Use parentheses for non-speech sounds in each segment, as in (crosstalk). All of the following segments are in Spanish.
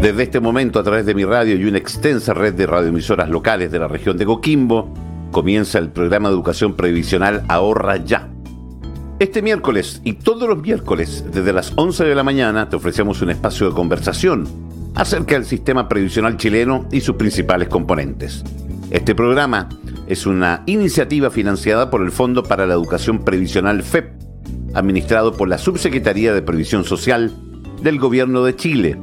Desde este momento, a través de mi radio y una extensa red de radioemisoras locales de la región de Coquimbo, comienza el programa de educación previsional Ahorra Ya. Este miércoles y todos los miércoles, desde las 11 de la mañana, te ofrecemos un espacio de conversación acerca del sistema previsional chileno y sus principales componentes. Este programa es una iniciativa financiada por el Fondo para la Educación Previsional FEP, administrado por la Subsecretaría de Previsión Social del Gobierno de Chile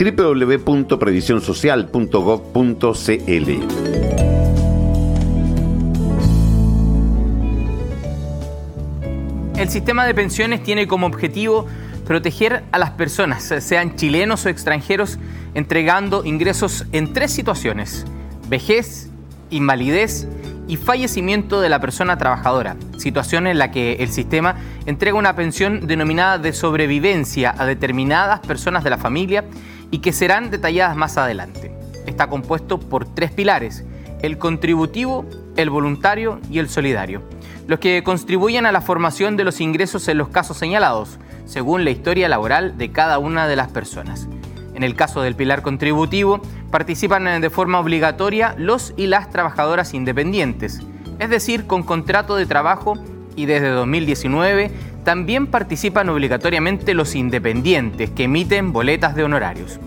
www.previsionsocial.gov.cl. El sistema de pensiones tiene como objetivo proteger a las personas, sean chilenos o extranjeros, entregando ingresos en tres situaciones, vejez, invalidez y fallecimiento de la persona trabajadora, situación en la que el sistema entrega una pensión denominada de sobrevivencia a determinadas personas de la familia y que serán detalladas más adelante. Está compuesto por tres pilares, el contributivo, el voluntario y el solidario, los que contribuyen a la formación de los ingresos en los casos señalados, según la historia laboral de cada una de las personas. En el caso del pilar contributivo, participan de forma obligatoria los y las trabajadoras independientes, es decir, con contrato de trabajo y desde 2019 también participan obligatoriamente los independientes que emiten boletas de honorarios.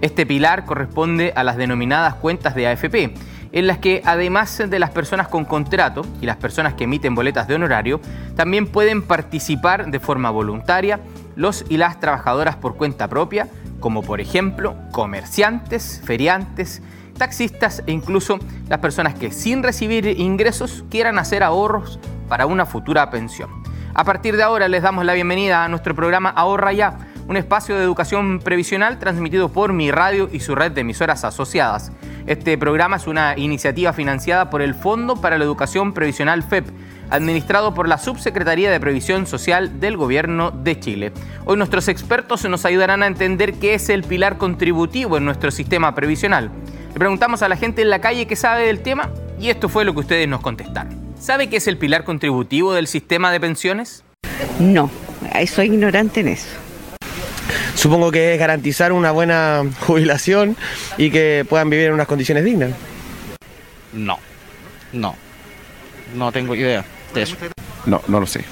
Este pilar corresponde a las denominadas cuentas de AFP, en las que además de las personas con contrato y las personas que emiten boletas de honorario, también pueden participar de forma voluntaria los y las trabajadoras por cuenta propia, como por ejemplo comerciantes, feriantes, taxistas e incluso las personas que sin recibir ingresos quieran hacer ahorros para una futura pensión. A partir de ahora les damos la bienvenida a nuestro programa Ahorra Ya, un espacio de educación previsional transmitido por mi radio y su red de emisoras asociadas. Este programa es una iniciativa financiada por el Fondo para la Educación Previsional FEP, administrado por la Subsecretaría de Previsión Social del Gobierno de Chile. Hoy nuestros expertos nos ayudarán a entender qué es el pilar contributivo en nuestro sistema previsional. Le preguntamos a la gente en la calle qué sabe del tema y esto fue lo que ustedes nos contestaron. ¿Sabe qué es el pilar contributivo del sistema de pensiones? No, soy ignorante en eso. Supongo que es garantizar una buena (laughs) jubilación y que puedan vivir en unas condiciones dignas. No, no, no tengo idea de eso. No, no lo sé.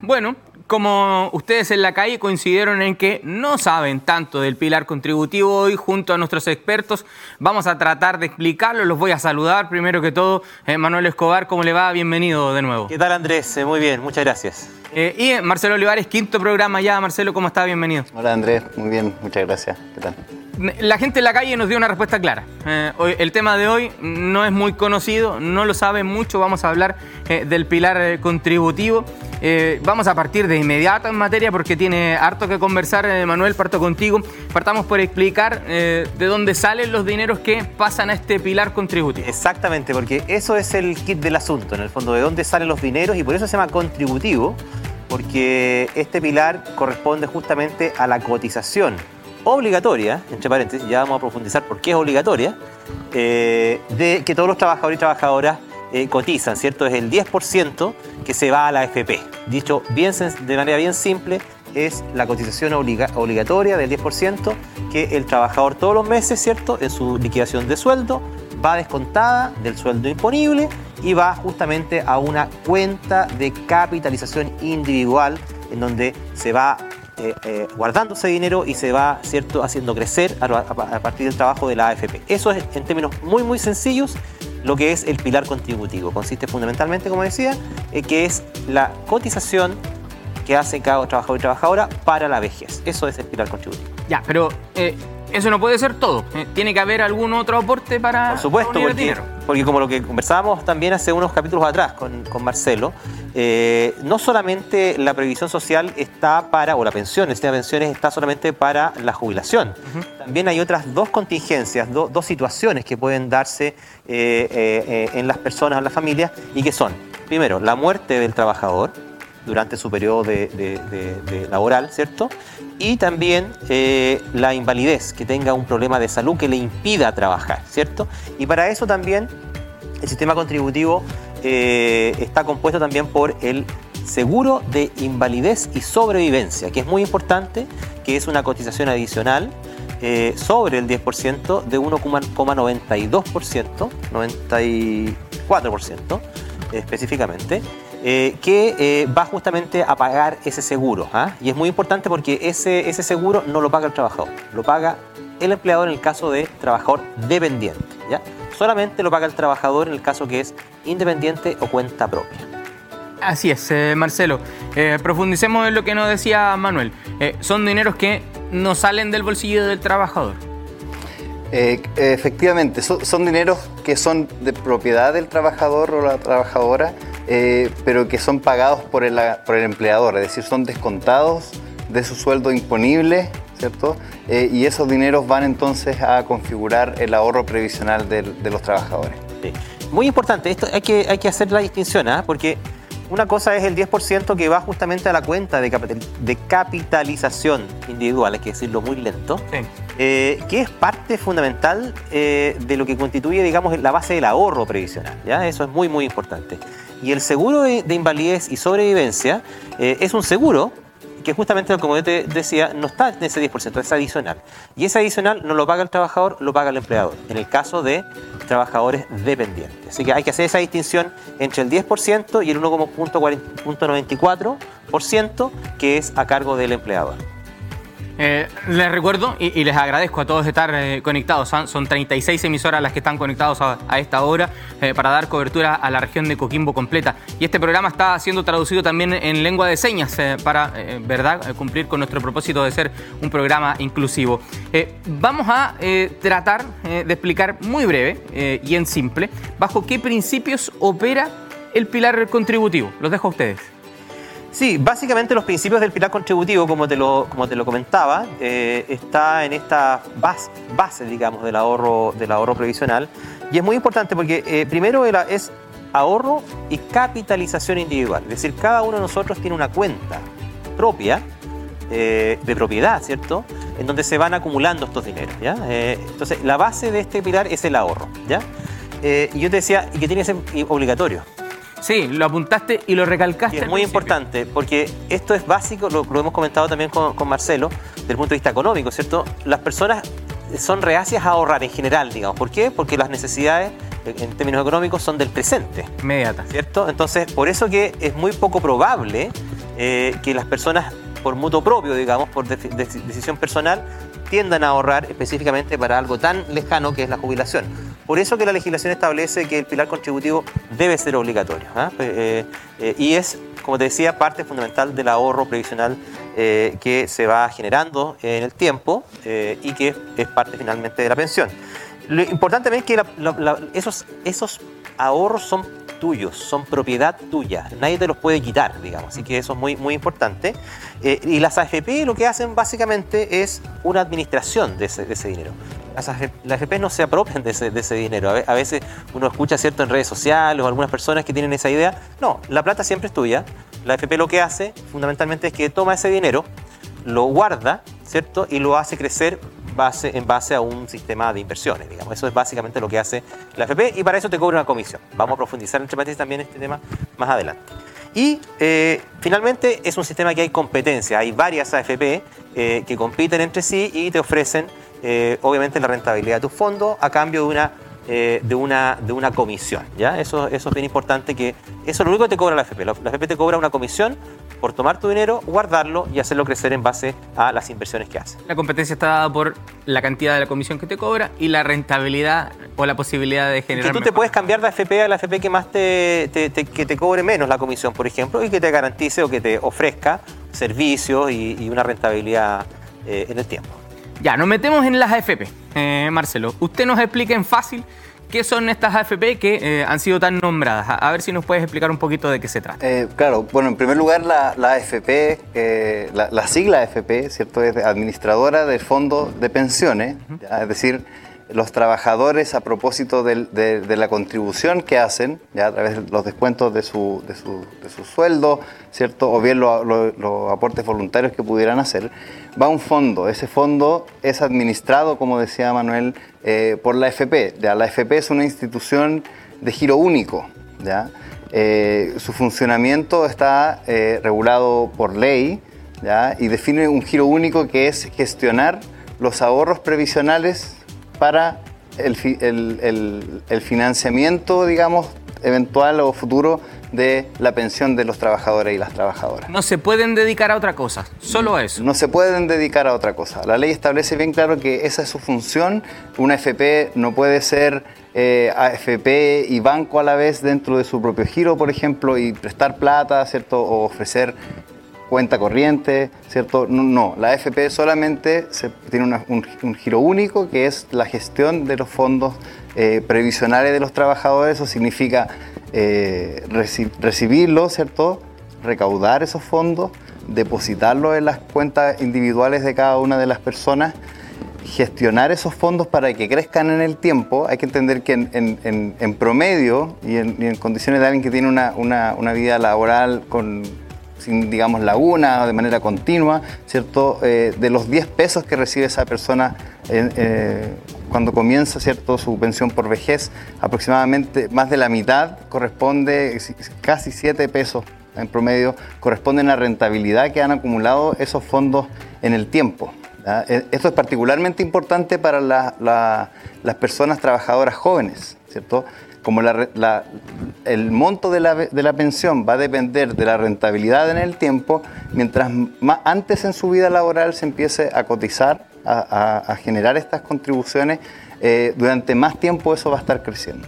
Bueno, como ustedes en la calle coincidieron en que no saben tanto del pilar contributivo, hoy junto a nuestros expertos vamos a tratar de explicarlo. Los voy a saludar. Primero que todo, eh, Manuel Escobar, ¿cómo le va? Bienvenido de nuevo. ¿Qué tal Andrés? Eh, muy bien, muchas gracias. Eh, y Marcelo Olivares, quinto programa ya. Marcelo, ¿cómo está? Bienvenido. Hola Andrés, muy bien, muchas gracias. ¿Qué tal? La gente en la calle nos dio una respuesta clara. el tema de hoy no es muy conocido, no lo saben mucho. Vamos a hablar del pilar contributivo. Eh, vamos a partir de inmediato en materia porque tiene harto que conversar, eh, Manuel, parto contigo. Partamos por explicar eh, de dónde salen los dineros que pasan a este pilar contributivo. Exactamente, porque eso es el kit del asunto, en el fondo, de dónde salen los dineros y por eso se llama contributivo, porque este pilar corresponde justamente a la cotización obligatoria, entre paréntesis, ya vamos a profundizar por qué es obligatoria, de que todos los trabajadores y trabajadoras eh, cotizan, ¿cierto? Es el 10% que se va a la AFP. Dicho bien, de manera bien simple, es la cotización obligatoria del 10% que el trabajador todos los meses, ¿cierto? En su liquidación de sueldo va descontada del sueldo imponible y va justamente a una cuenta de capitalización individual en donde se va eh, eh, guardando ese dinero y se va cierto haciendo crecer a, partir del trabajo de la AFP. Eso es en términos muy muy sencillos lo que es el pilar contributivo. Consiste fundamentalmente, como decía, en que es la cotización que hace cada trabajador y trabajadora para la vejez. Eso es el pilar contributivo. Ya, pero eh, eso no puede ser todo. Eh, tiene que haber algún otro aporte para. Por supuesto, porque, porque, como lo que conversábamos también hace unos capítulos atrás con, Marcelo, eh, no solamente la previsión social está para, o la pensión, el sistema de pensiones está solamente para la jubilación. También hay otras dos contingencias, dos situaciones que pueden darse en las personas, en las familias, y que son, primero, la muerte del trabajador durante su periodo de, laboral, ¿cierto? Y también eh, la invalidez, que tenga un problema de salud que le impida trabajar, ¿cierto? Y para eso también el sistema contributivo eh, está compuesto también por el seguro de invalidez y sobrevivencia, que es muy importante, que es una cotización adicional eh, sobre el 10% de 1,92%, 94% específicamente, eh, que eh, va justamente a pagar ese seguro. ¿ah? Y es muy importante porque ese, ese seguro no lo paga el trabajador, lo paga el empleador en el caso de trabajador dependiente. ¿ya? Solamente lo paga el trabajador en el caso que es independiente o cuenta propia. Así es, eh, Marcelo. profundicemos en lo que nos decía Manuel. son dineros que no salen del bolsillo del trabajador. efectivamente, son, son, dineros que son de propiedad del trabajador o la trabajadora eh, pero que son pagados por el, por el empleador, es decir, son descontados de su sueldo imponible, ¿cierto? Eh, y esos dineros van entonces a configurar el ahorro previsional de, los trabajadores. Muy importante, esto hay que, hay que hacer la distinción, ¿ah? porque una cosa es el 10% que va justamente a la cuenta de, de capitalización individual, hay que decirlo muy lento, eh, que es parte fundamental de lo que constituye, digamos, la base del ahorro previsional. ¿ya? Eso es muy, muy importante. Y el seguro de, invalidez y sobrevivencia eh, es un seguro que justamente, como yo te decía, no está en ese 10%, es adicional. Y ese adicional no lo paga el trabajador, lo paga el empleador, en el caso de trabajadores dependientes. Así que hay que hacer esa distinción entre el 10% y el 1,94%, que es a cargo del empleador. Eh, les recuerdo y, les agradezco a todos estar eh, conectados. Son, 36 emisoras las que están conectados a, esta hora eh, para dar cobertura a la región de Coquimbo completa. Y este programa está siendo traducido también en lengua de señas para, verdad, cumplir con nuestro propósito de ser un programa inclusivo. vamos a tratar de explicar muy breve y en simple bajo qué principios opera el pilar contributivo. Los dejo a ustedes. Sí, básicamente los principios del pilar contributivo, como te lo, como te lo comentaba, eh, está en esta base, digamos, del ahorro, del ahorro previsional. Y es muy importante porque eh, primero es ahorro y capitalización individual. Es decir, cada uno de nosotros tiene una cuenta propia eh, de propiedad, ¿cierto? En donde se van acumulando estos dineros, ¿ya? entonces, la base de este pilar es el ahorro, ¿ya? y yo te decía, que tiene que ser obligatorio. Sí, lo apuntaste y lo recalcaste. es muy importante porque esto es básico, lo, hemos comentado también con, Marcelo, desde el punto de vista económico, ¿cierto? Las personas son reacias a ahorrar en general, digamos. ¿Por qué? Porque las necesidades en términos económicos son del presente. Inmediata. ¿Cierto? Entonces, por eso que es muy poco probable eh, que las personas por mutuo propio, digamos, por decisión personal, tiendan a ahorrar específicamente para algo tan lejano que es la jubilación. Por eso que la legislación establece que el pilar contributivo debe ser obligatorio. ¿ah? Eh, eh, y es, como te decía, parte fundamental del ahorro previsional eh, que se va generando en el tiempo y que es parte finalmente de la pensión. Lo importante también es que esos, esos ahorros son tuyos, son propiedad tuya, nadie te los puede quitar, digamos, así que eso es muy, muy importante. Eh, y las AFP lo que hacen básicamente es una administración de ese, dinero. Las AFP, no se apropian de ese, dinero. A veces uno escucha cierto en redes sociales o algunas personas que tienen esa idea. No, la plata siempre es tuya. La AFP lo que hace fundamentalmente es que toma ese dinero, lo guarda, ¿cierto? Y lo hace crecer base, en base a un sistema de inversiones, digamos. Eso es básicamente lo que hace la AFP y para eso te cobra una comisión. Vamos a profundizar entre paréntesis también este tema más adelante. Y eh, finalmente es un sistema que hay competencia, hay varias AFP eh, que compiten entre sí y te ofrecen eh, obviamente la rentabilidad de tu fondo a cambio de una, de una, de una comisión. ¿ya? Eso, eso es bien importante que eso es lo único que te cobra la AFP. La, la AFP te cobra una comisión por tomar tu dinero, guardarlo y hacerlo crecer en base a las inversiones que haces. La competencia está dada por la cantidad de la comisión que te cobra y la rentabilidad o la posibilidad de generar. Que tú te puedes cambiar de AFP a la AFP que más te, que te cobre menos la comisión, por ejemplo, y que te garantice o que te ofrezca servicios y, una rentabilidad eh, en el tiempo. Ya, nos metemos en las AFP. Eh, Marcelo, usted nos explique en fácil ¿Qué son estas AFP que eh, han sido tan nombradas? A, ver si nos puedes explicar un poquito de qué se trata. Eh, claro, bueno, en primer lugar la, AFP, eh, la, sigla AFP, ¿cierto? Es administradora del fondo de pensiones, es decir, los trabajadores a propósito de, la contribución que hacen, ya a través de los descuentos de su, sueldo, ¿cierto? o bien los aportes voluntarios que pudieran hacer, va a un fondo. Ese fondo es administrado, como decía Manuel, eh, por la FP. ¿ya? La FP es una institución de giro único. ¿ya? Eh, su funcionamiento está eh, regulado por ley ¿ya? y define un giro único que es gestionar los ahorros previsionales para el, fi- el- el- el financiamiento, digamos, eventual o futuro de la pensión de los trabajadores y las trabajadoras. No se pueden dedicar a otra cosa, solo a eso. No se pueden dedicar a otra cosa. La ley establece bien claro que esa es su función. Una FP no puede ser eh, AFP y banco a la vez dentro de su propio giro, por ejemplo, y prestar plata, ¿cierto? O ofrecer cuenta corriente, ¿cierto? No, no, la AFP solamente tiene un, giro único que es la gestión de los fondos eh, previsionales de los trabajadores. Eso significa eh, reci- recibirlos, ¿cierto? Recaudar esos fondos, depositarlos en las cuentas individuales de cada una de las personas gestionar esos fondos para que crezcan en el tiempo, hay que entender que en, promedio y en, condiciones de alguien que tiene una- una vida laboral con, sin, digamos, laguna, de manera continua, ¿cierto? Eh, de los 10 pesos que recibe esa persona eh, eh, cuando comienza, ¿cierto? Su pensión por vejez, aproximadamente más de la mitad corresponde, casi 7 pesos en promedio, corresponden a rentabilidad que han acumulado esos fondos en el tiempo. Esto es particularmente importante para la- las personas trabajadoras jóvenes, ¿cierto? Como el monto de la, de la pensión va a depender de la rentabilidad en el tiempo, mientras más antes en su vida laboral se empiece a cotizar, a, generar estas contribuciones, eh, durante más tiempo eso va a estar creciendo.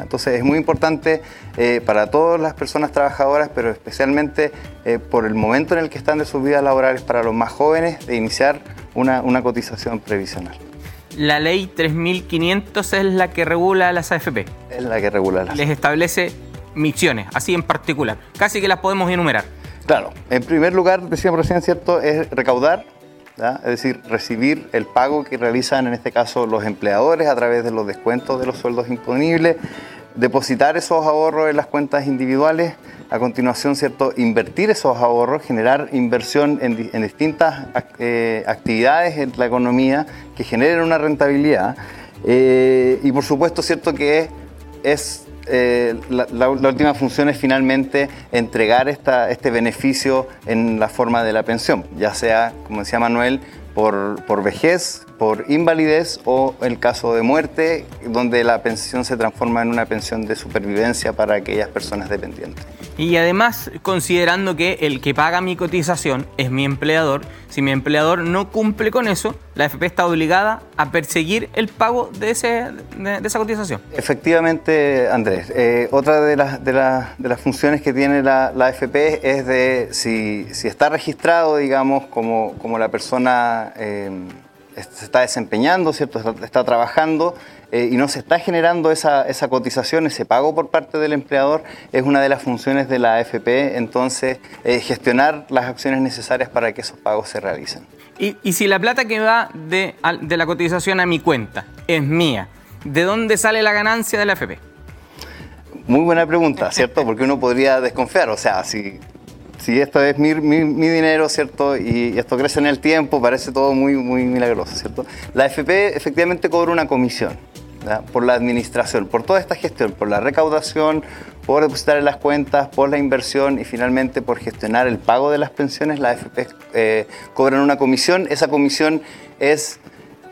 Entonces es muy importante eh, para todas las personas trabajadoras, pero especialmente eh, por el momento en el que están de sus vidas laborales para los más jóvenes, de iniciar una, una cotización previsional. La ley 3500 es la que regula las AFP. Es la que regula las. Les establece misiones, así en particular. Casi que las podemos enumerar. Claro, en primer lugar, decíamos recién, ¿cierto? Es recaudar, ¿ya? es decir, recibir el pago que realizan en este caso los empleadores a través de los descuentos de los sueldos imponibles, depositar esos ahorros en las cuentas individuales, a continuación, ¿cierto? Invertir esos ahorros, generar inversión en, di- en distintas eh, actividades en la economía que generen una rentabilidad. Eh, y por supuesto, ¿cierto? Que es eh, la, la- la última función es finalmente entregar esta, este beneficio en la forma de la pensión, ya sea, como decía Manuel, por, por vejez, por invalidez o el caso de muerte, donde la pensión se transforma en una pensión de supervivencia para aquellas personas dependientes. Y además, considerando que el que paga mi cotización es mi empleador, si mi empleador no cumple con eso, la AFP está obligada a perseguir el pago de, ese, de, de esa cotización. Efectivamente, Andrés. Eh, otra de las, de, las- de las funciones que tiene la, la AFP es de si, si está registrado, digamos, como, como la persona eh, se está desempeñando, ¿cierto? Está, está trabajando eh, y no se está generando esa, esa cotización, ese pago por parte del empleador, es una de las funciones de la AFP, entonces eh, gestionar las acciones necesarias para que esos pagos se realicen. Y, y si la plata que va de, de la cotización a mi cuenta es mía, ¿de dónde sale la ganancia de la AFP? Muy buena pregunta, ¿cierto? Porque uno podría desconfiar, o sea, si, si esto es mi, dinero, ¿cierto? Y esto crece en el tiempo, parece todo muy, muy milagroso, ¿cierto? La FP efectivamente cobra una comisión ¿ya? por la administración, por toda esta gestión, por la recaudación, por depositar en las cuentas, por la inversión y finalmente por gestionar el pago de las pensiones, la AFP eh, cobran una comisión. Esa comisión es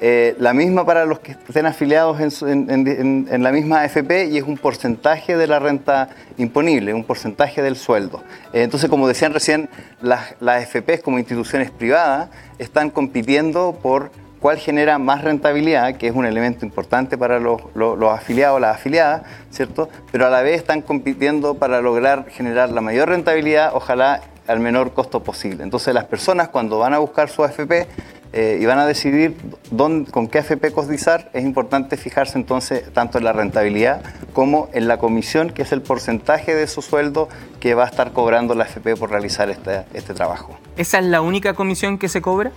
eh, la misma para los que estén afiliados en, la misma AFP y es un porcentaje de la renta imponible, un porcentaje del sueldo. Eh, entonces, como decían recién, las, las AFPs como instituciones privadas están compitiendo por cuál genera más rentabilidad, que es un elemento importante para los, los- los afiliados, las afiliadas, ¿cierto? Pero a la vez están compitiendo para lograr generar la mayor rentabilidad, ojalá al menor costo posible. Entonces las personas cuando van a buscar su AFP eh, y van a decidir dónde, con qué AFP cotizar, es importante fijarse entonces tanto en la rentabilidad como en la comisión, que es el porcentaje de su sueldo que va a estar cobrando la AFP por realizar este, este trabajo. ¿Esa es la única comisión que se cobra?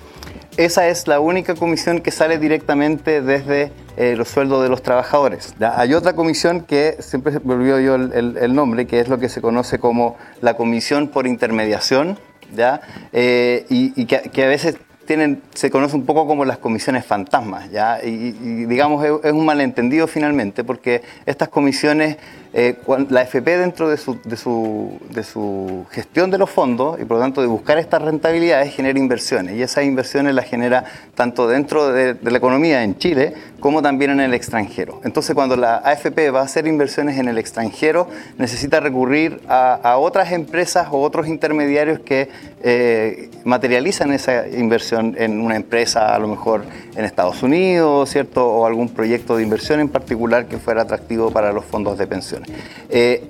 Esa es la única comisión que sale directamente desde eh, los sueldos de los trabajadores. ¿ya? Hay otra comisión que siempre me olvido yo el, el- el nombre, que es lo que se conoce como la comisión por intermediación, ¿ya? Eh, y, y que, que a veces se conoce un poco como las comisiones fantasmas, ¿ya? Y, digamos, es, un malentendido finalmente, porque estas comisiones, eh, la FP dentro de su, de, su, de su, gestión de los fondos y por lo tanto de buscar estas rentabilidades genera inversiones, y esas inversiones las genera tanto dentro de, de la economía en Chile como también en el extranjero. Entonces, cuando la AFP va a hacer inversiones en el extranjero, necesita recurrir a, otras empresas o otros intermediarios que eh, materializan esa inversión en una empresa, a lo mejor en Estados Unidos, ¿cierto? O algún proyecto de inversión en particular que fuera atractivo para los fondos de pensiones. Eh,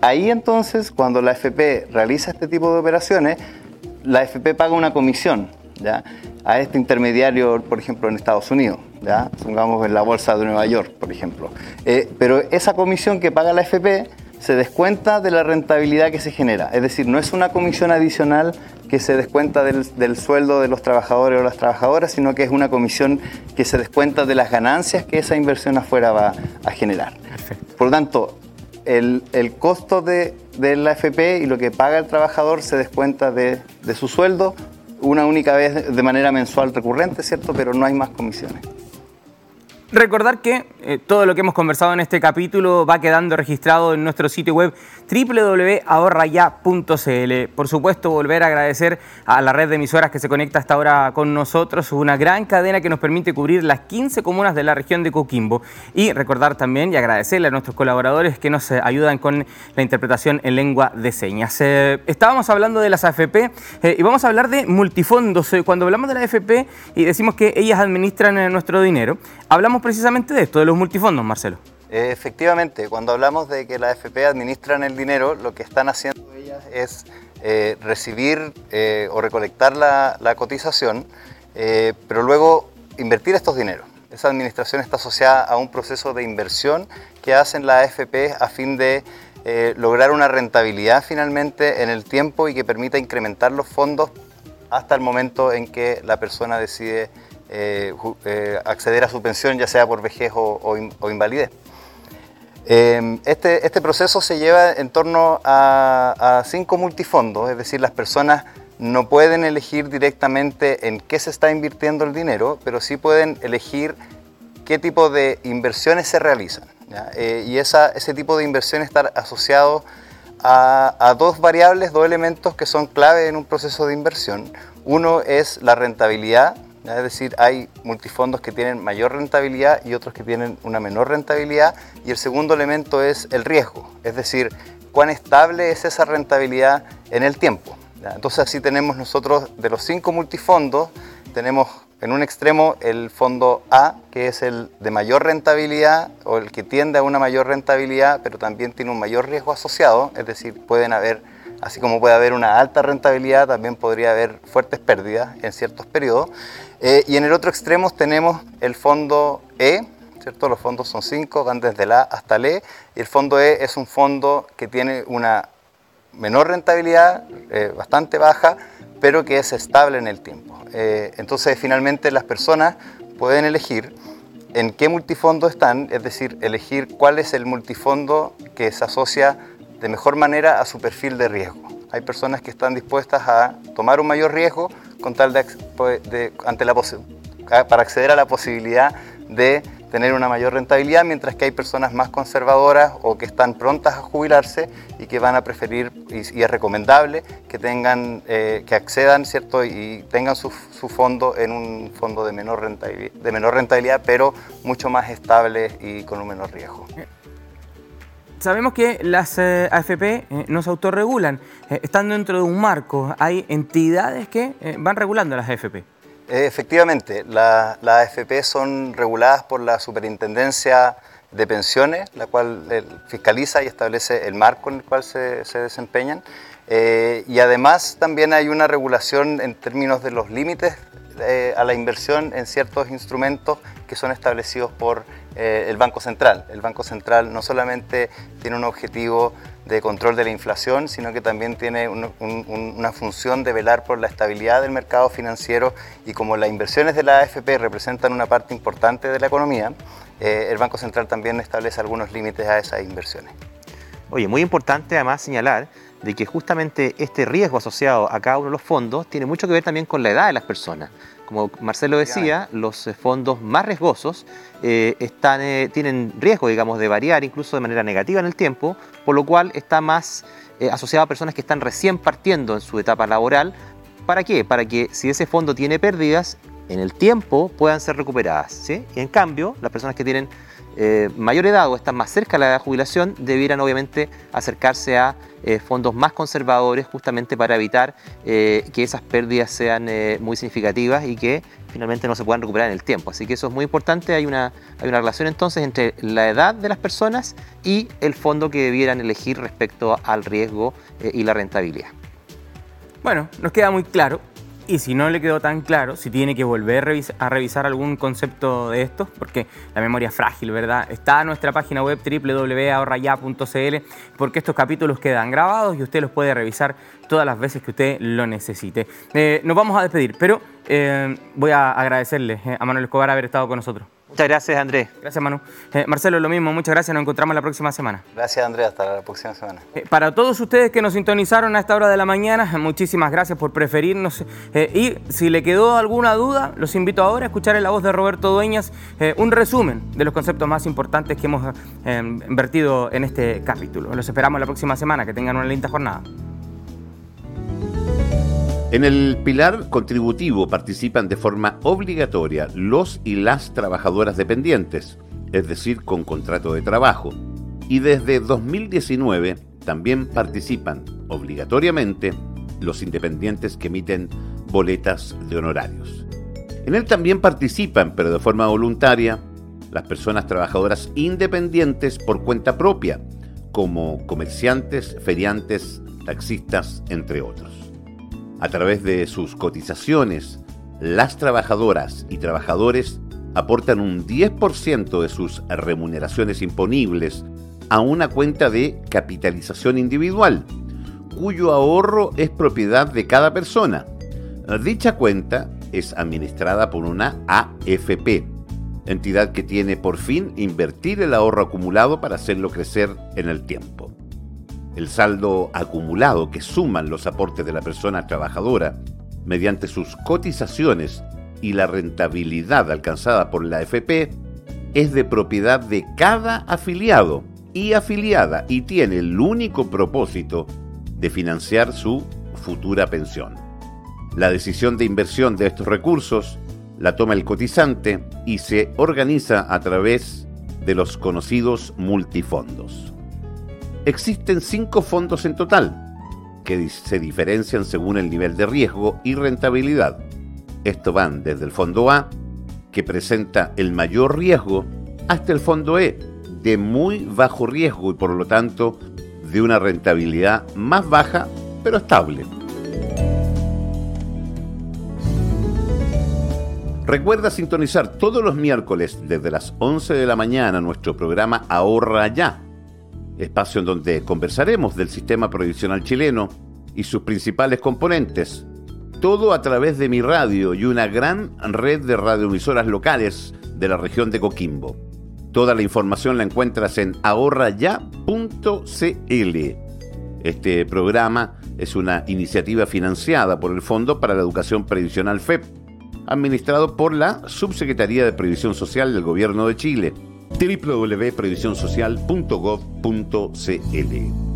ahí entonces, cuando la AFP realiza este tipo de operaciones, la AFP paga una comisión ¿ya? a este intermediario, por ejemplo, en Estados Unidos. ¿ya? Pongamos en la bolsa de Nueva York, por ejemplo. Eh, pero esa comisión que paga la FP se descuenta de la rentabilidad que se genera. Es decir, no es una comisión adicional que se descuenta del, sueldo de los trabajadores o las trabajadoras, sino que es una comisión que se descuenta de las ganancias que esa inversión afuera va a generar. Por lo tanto, el, costo de, la FP y lo que paga el trabajador se descuenta de, de su sueldo una única vez de manera mensual recurrente, ¿cierto? Pero no hay más comisiones. Recordar que eh, todo lo que hemos conversado en este capítulo va quedando registrado en nuestro sitio web www.ahorraya.cl. Por supuesto, volver a agradecer a la red de emisoras que se conecta hasta ahora con nosotros, una gran cadena que nos permite cubrir las 15 comunas de la región de Coquimbo. Y recordar también y agradecerle a nuestros colaboradores que nos eh, ayudan con la interpretación en lengua de señas. Eh, estábamos hablando de las AFP y vamos a hablar de multifondos. Cuando hablamos de la AFP y decimos que ellas administran nuestro dinero, hablamos precisamente de esto, de los multifondos, Marcelo. Efectivamente, cuando hablamos de que la AFP administran el dinero, lo que están haciendo ellas es eh, recibir eh, o recolectar la, cotización, eh, pero luego invertir estos dineros. Esa administración está asociada a un proceso de inversión que hacen la AFP a fin de lograr una rentabilidad finalmente en el tiempo y que permita incrementar los fondos hasta el momento en que la persona decide eh, eh, acceder a su pensión, ya sea por vejez o, invalidez. Em, este, este, proceso se lleva en torno a, cinco multifondos, es decir, las personas no pueden elegir directamente en qué se está invirtiendo el dinero, pero sí pueden elegir qué tipo de inversiones se realizan. Eh, y ese tipo de inversión está asociado a, dos variables, dos elementos que son clave en un proceso de inversión. Uno es la rentabilidad, es decir, hay multifondos que tienen mayor rentabilidad y otros que tienen una menor rentabilidad. Y el segundo elemento es el riesgo, es decir, cuán estable es esa rentabilidad en el tiempo. Entonces así tenemos nosotros de los cinco multifondos, tenemos en un extremo el fondo A, que es el de mayor rentabilidad o el que tiende a una mayor rentabilidad, pero también tiene un mayor riesgo asociado, es decir, pueden haber Así como puede haber una alta rentabilidad, también podría haber fuertes pérdidas en ciertos periodos. Eh, y en el otro extremo tenemos el fondo E, ¿cierto? Los fondos son cinco, van desde la A hasta el E. Y el fondo E es un fondo que tiene una menor rentabilidad, eh, bastante baja, pero que es estable en el tiempo. Eh, entonces, finalmente, las personas pueden elegir en qué multifondo están, es decir, elegir cuál es el multifondo que se asocia de mejor manera a su perfil de riesgo. Hay personas que están dispuestas a tomar un mayor riesgo ante la para acceder a la posibilidad de tener una mayor rentabilidad, mientras que hay personas más conservadoras o que están prontas a jubilarse y que van a preferir, y, es recomendable, que tengan, eh, que accedan, ¿cierto? Y tengan su, fondo en un fondo de menor, de menor rentabilidad, pero mucho más estable y con un menor riesgo. Sabemos que las eh, AFP eh, no se autorregulan, eh, están dentro de un marco. Hay entidades que van regulando las AFP. Efectivamente, las AFP son reguladas por la Superintendencia de Pensiones, la cual fiscaliza y establece el marco en el cual se, se desempeñan. y además también hay una regulación en términos de los límites a la inversión en ciertos instrumentos que son establecidos por eh, el Banco Central. El Banco Central no solamente tiene un objetivo de control de la inflación, sino que también tiene una función de velar por la estabilidad del mercado financiero y como las inversiones de la AFP representan una parte importante de la economía, eh, el Banco Central también establece algunos límites a esas inversiones. Oye, muy importante además señalar de que justamente este riesgo asociado a cada uno de los fondos tiene mucho que ver también con la edad de las personas. Como Marcelo decía, los eh, fondos más riesgosos eh, están, eh, tienen riesgo, digamos, de variar incluso de manera negativa en el tiempo, por lo cual está más asociado a personas que están recién partiendo en su etapa laboral. ¿Para qué? Para que si ese fondo tiene pérdidas, en el tiempo puedan ser recuperadas. ¿sí? Y en cambio, las personas que tienen eh, mayor edad o están más cerca de la edad de jubilación debieran obviamente acercarse a eh, fondos más conservadores justamente para evitar eh, que esas pérdidas sean muy significativas y que finalmente no se puedan recuperar en el tiempo. Así que eso es muy importante, hay una, hay una relación entonces entre la edad de las personas y el fondo que debieran elegir respecto al riesgo y la rentabilidad. Bueno, nos queda muy claro y si no le quedó tan claro, si tiene que volver a revisar algún concepto de estos, porque la memoria es frágil, ¿verdad? Está en nuestra página web www.ahorraya.cl, porque estos capítulos quedan grabados y usted los puede revisar todas las veces que usted lo necesite. Eh, nos vamos a despedir, pero eh, voy a agradecerle eh, a Manuel Escobar haber estado con nosotros. Muchas gracias, Andrés. Gracias, Manu. Eh, Marcelo, lo mismo, muchas gracias. Nos encontramos la próxima semana. Gracias, Andrés. Hasta la próxima semana. Eh, para todos ustedes que nos sintonizaron a esta hora de la mañana, muchísimas gracias por preferirnos. Eh, y si le quedó alguna duda, los invito ahora a escuchar en la voz de Roberto Dueñas un resumen de los conceptos más importantes que hemos vertido en este capítulo. Los esperamos la próxima semana. Que tengan una linda jornada. En el pilar contributivo participan de forma obligatoria los y las trabajadoras dependientes, es decir, con contrato de trabajo. Y desde 2019 también participan obligatoriamente los independientes que emiten boletas de honorarios. En él también participan, pero de forma voluntaria, las personas trabajadoras independientes por cuenta propia, como comerciantes, feriantes, taxistas, entre otros a través de sus cotizaciones, las trabajadoras y trabajadores aportan un 10% de sus remuneraciones imponibles a una cuenta de capitalización individual, cuyo ahorro es propiedad de cada persona. Dicha cuenta es administrada por una AFP, entidad que tiene por fin invertir el ahorro acumulado para hacerlo crecer en el tiempo el saldo acumulado que suman los aportes de la persona trabajadora mediante sus cotizaciones y la rentabilidad alcanzada por la AFP es de propiedad de cada afiliado y afiliada y tiene el único propósito de financiar su futura pensión. La decisión de inversión de estos recursos la toma el cotizante y se organiza a través de los conocidos multifondos. Existen cinco fondos en total, que se diferencian según el nivel de riesgo y rentabilidad. Esto van desde el fondo A, que presenta el mayor riesgo, hasta el fondo E, de muy bajo riesgo y por lo tanto de una rentabilidad más baja, pero estable. Recuerda sintonizar todos los miércoles desde las 11 de la mañana nuestro programa Ahorra Ya espacio en donde conversaremos del sistema provisional chileno y sus principales componentes, todo a través de mi radio y una gran red de radioemisoras locales de la región de Coquimbo. Toda la información la encuentras en ahorraya.cl. Este programa es una iniciativa financiada por el Fondo para la Educación Previsional FEP, administrado por la Subsecretaría de Previsión Social del Gobierno de Chile www.previsionsocial.gov.cl.